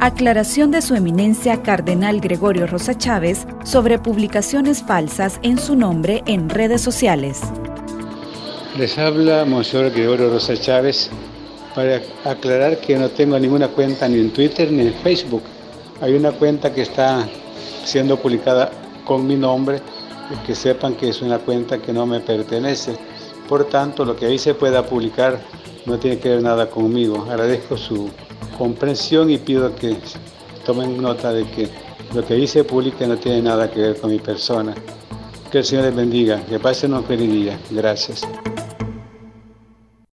aclaración de su eminencia Cardenal Gregorio Rosa Chávez sobre publicaciones falsas en su nombre en redes sociales. Les habla Monseñor Gregorio Rosa Chávez para aclarar que no tengo ninguna cuenta ni en Twitter ni en Facebook. Hay una cuenta que está siendo publicada con mi nombre y que sepan que es una cuenta que no me pertenece. Por tanto, lo que ahí se pueda publicar no tiene que ver nada conmigo. Agradezco su comprensión y pido que tomen nota de que lo que se publique no tiene nada que ver con mi persona. Que el Señor les bendiga, que pasen un feliz día. Gracias.